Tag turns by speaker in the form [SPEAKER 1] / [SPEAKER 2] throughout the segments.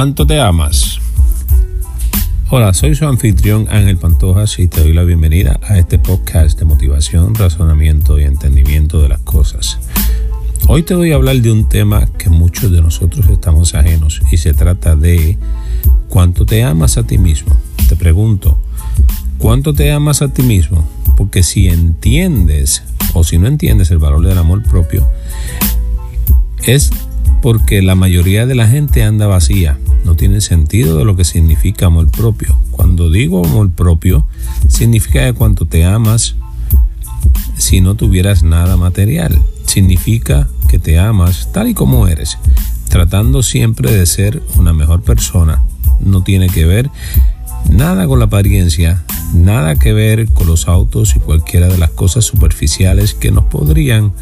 [SPEAKER 1] ¿Cuánto te amas? Hola, soy su anfitrión Ángel Pantojas y te doy la bienvenida a este podcast de motivación, razonamiento y entendimiento de las cosas. Hoy te voy a hablar de un tema que muchos de nosotros estamos ajenos y se trata de cuánto te amas a ti mismo. Te pregunto, ¿cuánto te amas a ti mismo? Porque si entiendes o si no entiendes el valor del amor propio, es porque la mayoría de la gente anda vacía, no tiene sentido de lo que significa amor propio. Cuando digo amor propio, significa que cuando te amas, si no tuvieras nada material, significa que te amas tal y como eres, tratando siempre de ser una mejor persona. No tiene que ver nada con la apariencia, nada que ver con los autos y cualquiera de las cosas superficiales que nos podrían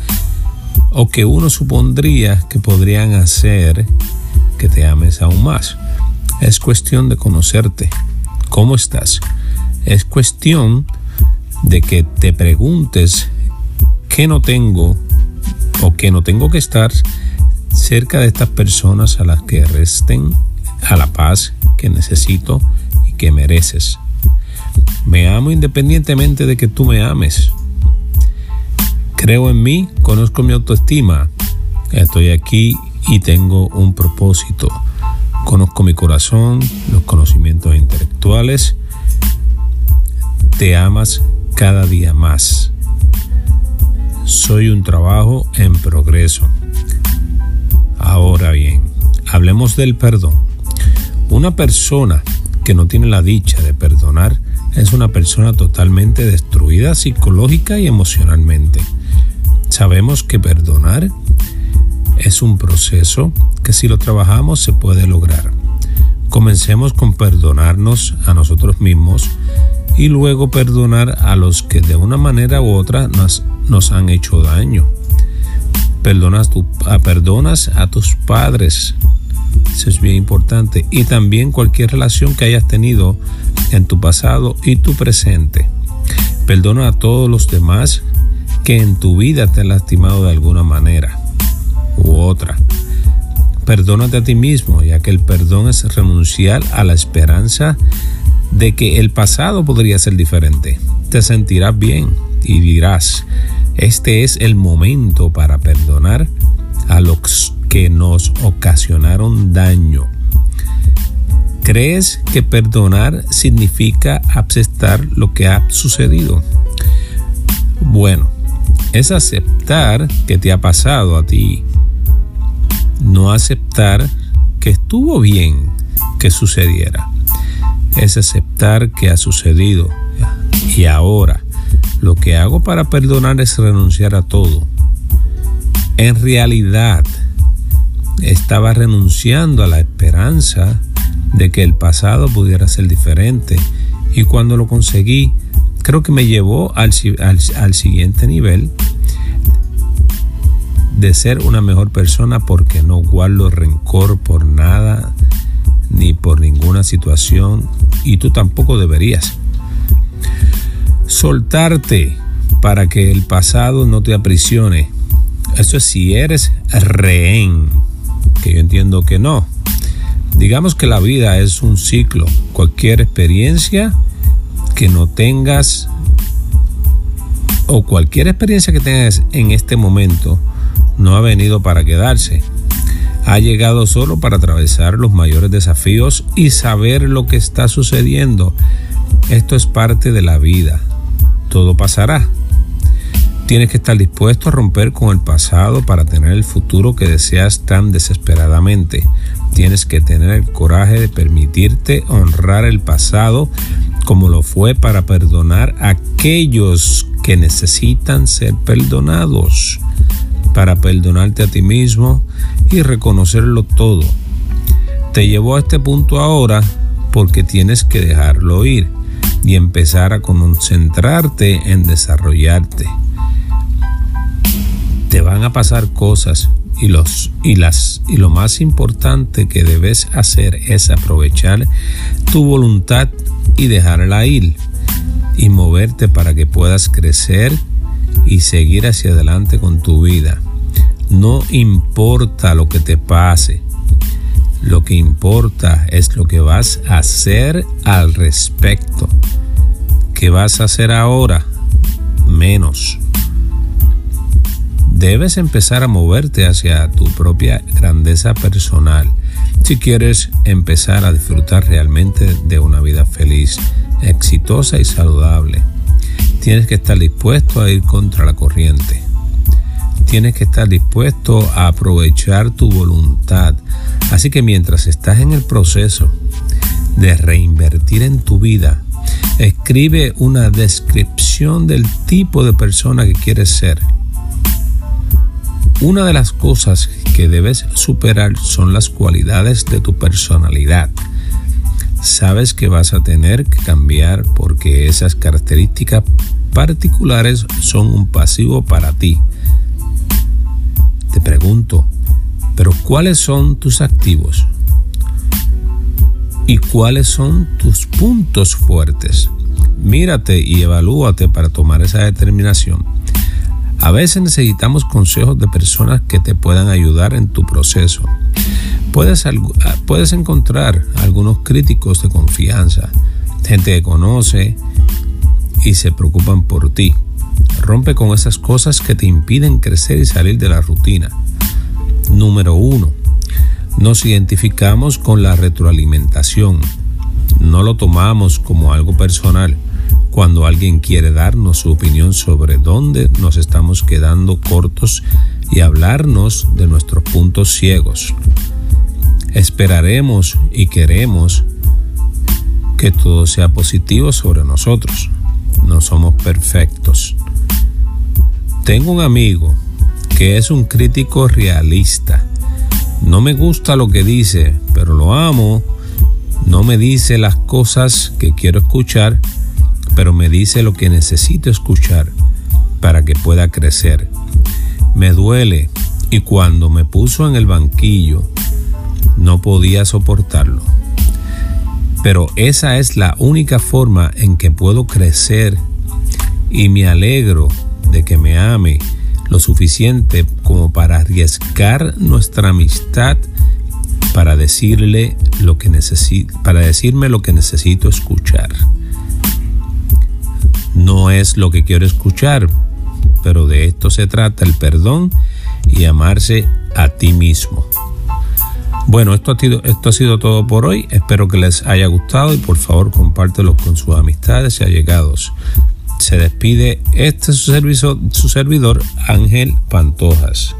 [SPEAKER 1] o que uno supondría que podrían hacer que te ames aún más. Es cuestión de conocerte. ¿Cómo estás? Es cuestión de que te preguntes qué no tengo o qué no tengo que estar cerca de estas personas a las que resten a la paz que necesito y que mereces. Me amo independientemente de que tú me ames. Creo en mí, conozco mi autoestima. Estoy aquí y tengo un propósito. Conozco mi corazón, los conocimientos intelectuales. Te amas cada día más. Soy un trabajo en progreso. Ahora bien, hablemos del perdón. Una persona que no tiene la dicha de perdonar es una persona totalmente destruida psicológica y emocionalmente. Sabemos que perdonar es un proceso que si lo trabajamos se puede lograr. Comencemos con perdonarnos a nosotros mismos y luego perdonar a los que de una manera u otra nos, nos han hecho daño. Perdonas, tu, a, perdonas a tus padres, eso es bien importante, y también cualquier relación que hayas tenido en tu pasado y tu presente. Perdona a todos los demás que en tu vida te han lastimado de alguna manera otra. Perdónate a ti mismo, ya que el perdón es renunciar a la esperanza de que el pasado podría ser diferente. Te sentirás bien y dirás, este es el momento para perdonar a los que nos ocasionaron daño. ¿Crees que perdonar significa aceptar lo que ha sucedido? Bueno, es aceptar que te ha pasado a ti. No aceptar que estuvo bien que sucediera. Es aceptar que ha sucedido. Y ahora, lo que hago para perdonar es renunciar a todo. En realidad, estaba renunciando a la esperanza de que el pasado pudiera ser diferente. Y cuando lo conseguí, creo que me llevó al, siguiente nivel de ser una mejor persona porque no guardo rencor por nada ni por ninguna situación y tú tampoco deberías. Soltarte para que el pasado no te aprisione. Eso es si eres rehén, que yo entiendo que no. Digamos que la vida es un ciclo. Cualquier experiencia que no tengas o cualquier experiencia que tengas en este momento no ha venido para quedarse. Ha llegado solo para atravesar los mayores desafíos y saber lo que está sucediendo. Esto es parte de la vida. Todo pasará. Tienes que estar dispuesto a romper con el pasado para tener el futuro que deseas tan desesperadamente. Tienes que tener el coraje de permitirte honrar el pasado como lo fue para perdonar a aquellos que necesitan ser perdonados, para perdonarte a ti mismo y reconocerlo todo. Te llevó a este punto ahora porque tienes que dejarlo ir y empezar a concentrarte en desarrollarte. Te van a pasar cosas y los y las y lo más importante que debes hacer es aprovechar tu voluntad y dejarla ir y moverte para que puedas crecer y seguir hacia adelante con tu vida. No importa lo que te pase. Lo que importa es lo que vas a hacer al respecto. ¿Qué vas a hacer ahora? Menos. Debes empezar a moverte hacia tu propia grandeza personal si quieres empezar a disfrutar realmente de una vida feliz, exitosa y saludable. Tienes que estar dispuesto a ir contra la corriente. Tienes que estar dispuesto a aprovechar tu voluntad. Así que mientras estás en el proceso de reinvertir en tu vida, escribe una descripción del tipo de persona que quieres ser. Una de las cosas que debes superar son las cualidades de tu personalidad. Sabes que vas a tener que cambiar porque esas características particulares son un pasivo para ti. Te pregunto, pero ¿cuáles son tus activos? ¿Y cuáles son tus puntos fuertes? Mírate y evalúate para tomar esa determinación. A veces necesitamos consejos de personas que te puedan ayudar en tu proceso. Puedes, ah, puedes encontrar algunos críticos de confianza, gente que conoce y se preocupan por ti. Rompe con esas cosas que te impiden crecer y salir de la rutina. Número uno, nos identificamos con la retroalimentación. No lo tomamos como algo personal cuando alguien quiere darnos su opinión sobre dónde nos estamos quedando cortos y hablarnos de nuestros puntos ciegos. Esperaremos y queremos que todo sea positivo sobre nosotros. No somos perfectos. Tengo un amigo que es un crítico realista. No me gusta lo que dice, pero lo amo. No me dice las cosas que quiero escuchar, pero me dice lo que necesito escuchar para que pueda crecer. Me duele y cuando me puso en el banquillo no podía soportarlo. Pero esa es la única forma en que puedo crecer y me alegro de que me ame lo suficiente como para arriesgar nuestra amistad para decirle lo que necesito, para decirme lo que necesito escuchar. No es lo que quiero escuchar, pero de esto se trata el perdón y amarse a ti mismo. Bueno, esto ha, sido, todo por hoy. Espero que les haya gustado y por favor compártelo con sus amistades y allegados. Se despide este su servidor Ángel Pantojas.